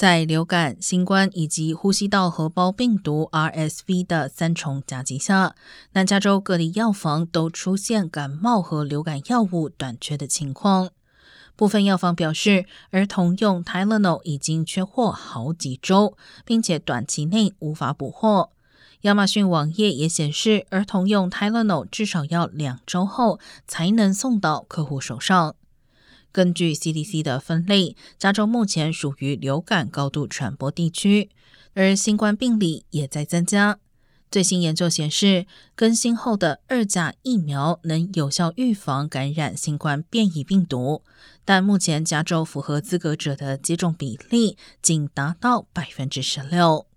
在流感、新冠以及呼吸道合胞病毒 （RSV） 的三重夹击下，南加州各地药房都出现感冒和流感药物短缺的情况。部分药房表示，儿童用 Tylenol 已经缺货好几周，并且短期内无法补货。亚马逊网页也显示，儿童用 Tylenol 至少要两周后才能送到客户手上。根据 CDC 的分类，加州目前属于流感高度传播地区，而新冠病例也在增加。最新研究显示，更新后的二价疫苗能有效预防感染新冠变异病毒，但目前加州符合资格者的接种比例仅达到百分之十六。